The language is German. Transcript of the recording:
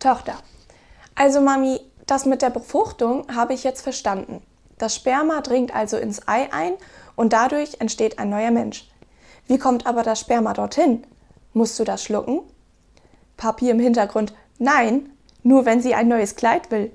Tochter. Also Mami, das mit der Befruchtung habe ich jetzt verstanden. Das Sperma dringt also ins Ei ein und dadurch entsteht ein neuer Mensch. Wie kommt aber das Sperma dorthin? Musst du das schlucken? Papi im Hintergrund. Nein, nur wenn sie ein neues Kleid will.